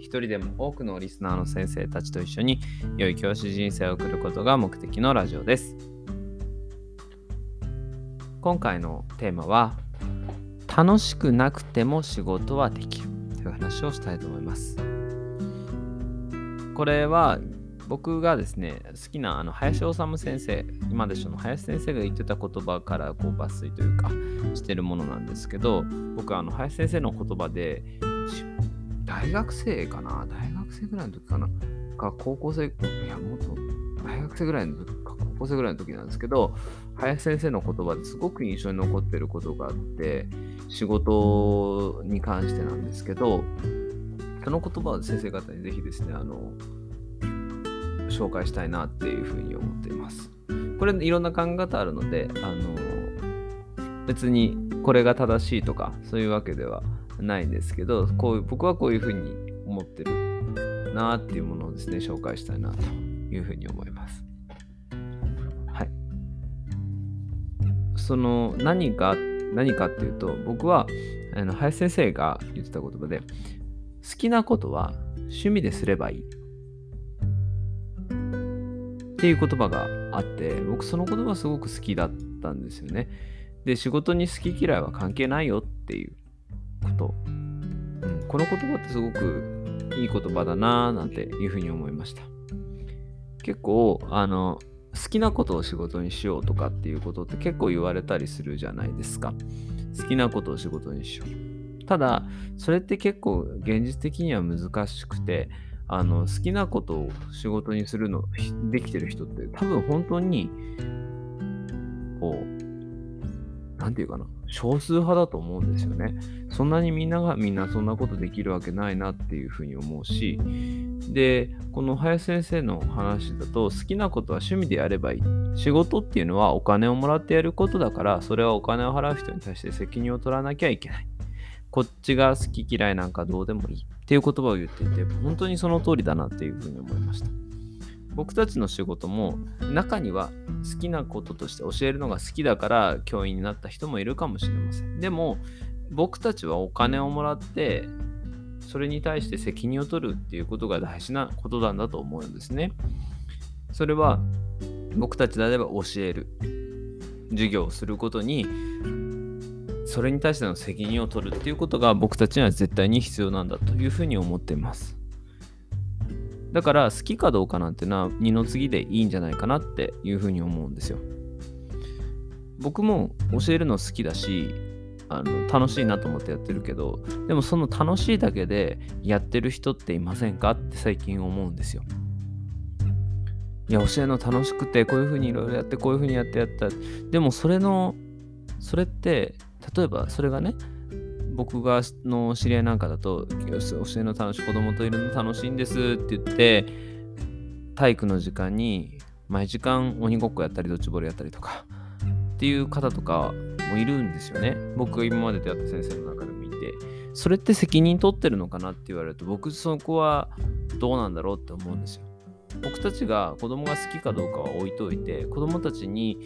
一人でも多くのリスナーの先生たちと一緒に良い教師人生を送ることが目的のラジオです。今回のテーマは楽しくなくても仕事はできるという話をしたいと思います。これは僕がですね好きなあの林修先生今でしょの林先生が言ってた言葉からこう抜粋というかしてるものなんですけど僕はあの林先生の言葉で大学生かな？大学生ぐらいの時かな？か高校生いやもっと大学生ぐらいの時か高校生ぐらいの時なんですけど林先生の言葉ですごく印象に残ってることがあって仕事に関してなんですけどその言葉を先生方にぜひですねあの紹介したいなっていうふうに思っています。これいろんな考え方あるのであの別にこれが正しいとかそういうわけではないんですけどこう僕はこういうふうに思ってるなっていうものをですね紹介したいなというふうに思います。はい。その何か何かっていうと僕はあの林先生が言ってた言葉で好きなことは趣味ですればいい。っていう言葉があって僕その言葉すごく好きだったんですよね。で仕事に好き嫌いは関係ないよっていう。と、うん、この言葉ってすごくいい言葉だなぁなんていうふうに思いました。結構あの好きなことを仕事にしようとかっていうことって結構言われたりするじゃないですか。好きなことを仕事にしよう。ただそれって結構現実的には難しくてあの好きなことを仕事にするのできてる人って多分本当にこう何て言うかな少数派だと思うんですよね。そんなにみんながみんなそんなことできるわけないなっていうふうに思うし、で、この林先生の話だと好きなことは趣味でやればいい。仕事っていうのはお金をもらってやることだから、それはお金を払う人に対して責任を取らなきゃいけない。こっちが好き嫌いなんかどうでもいいっていう言葉を言っていて、本当にその通りだなっていうふうに思いました。僕たちの仕事も中には好きなこととして教えるのが好きだから教員になった人もいるかもしれません。でも僕たちはお金をもらってそれに対して責任を取るっていうことが大事なことなんだと思うんですね。それは僕たちであれば教える授業をすることにそれに対しての責任を取るっていうことが僕たちには絶対に必要なんだというふうに思っています。だから好きかどうかなんてのは二の次でいいんじゃないかなっていうふうに思うんですよ。僕も教えるの好きだしあの楽しいなと思ってやってるけどでもその楽しいだけでやってる人っていませんかって最近思うんですよ。いや教えるの楽しくてこういうふうにいろいろやってこういうふうにやってやったでもそれのそれって例えばそれがね僕がの知り合いなんかだと教えの楽しい子供といるの楽しいんですって言って体育の時間に毎時間鬼ごっこやったりドッジボールやったりとかっていう方とかもいるんですよね僕が今まで出会った先生の中で見てそれって責任取ってるのかなって言われると僕そこはどうなんだろうって思うんですよ僕たちが子供が好きかどうかは置いといて子供たちに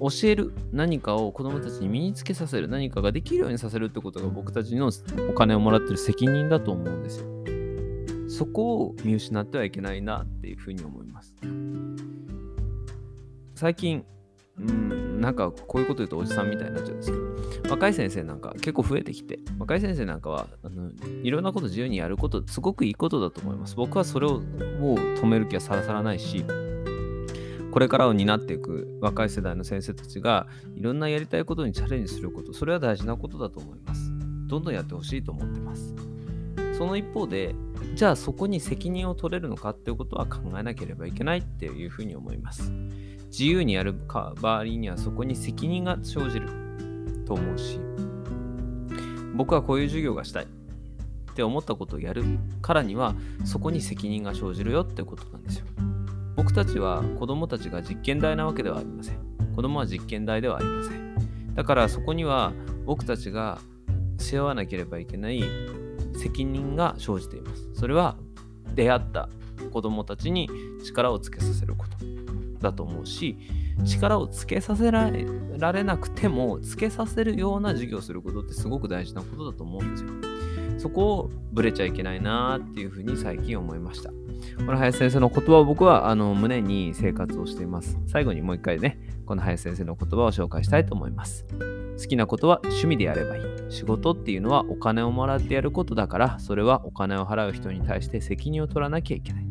教える何かを子供たちに身につけさせる何かができるようにさせるってことが僕たちのお金をもらってる責任だと思うんですよ。そこを見失ってはいけないなっていうふうに思います。最近、うん、なんかこういうこと言うとおじさんみたいになっちゃうんですけど、若い先生なんか結構増えてきて、若い先生なんかはあのいろんなこと自由にやること、すごくいいことだと思います。僕はそれをもう止める気はさらさらないし、これからを担っていく若い世代の先生たちがいろんなやりたいことにチャレンジすることそれは大事なことだと思います。どんどんやってほしいと思ってます。その一方でじゃあそこに責任を取れるのかっていうことは考えなければいけないっていうふうに思います。自由にやる場合にはそこに責任が生じると思うし僕はこういう授業がしたいっって思ったことをやるからにはそこに責任が生じるよってことなんですよ。僕たちは子供たちが実験台なわけではありません。子供は実験台ではありません。だからそこには僕たちが背負わなければいけない責任が生じています。それは出会った子供たちに力をつけさせることだと思うし力をつけさせられなくてもつけさせるような授業をすることってすごく大事なことだと思うんですよ。そこをぶれちゃいけないなっていうふうに最近思いました。この林先生の言葉を僕はあの胸に生活をしています。最後にもう一回ね、この林先生の言葉を紹介したいと思います。好きなことは趣味でやればいい。仕事っていうのはお金をもらってやることだから、それはお金を払う人に対して責任を取らなきゃいけない。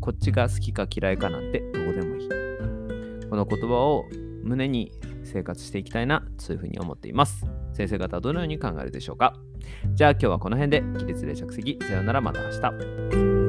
こっちが好きか嫌いかなんてどうでもいい。この言葉を胸に生活していきたいな、そういうふうに思っています。先生方はどのように考えるでしょうか？じゃあ今日はこの辺で起立で着席。さよならまた明日。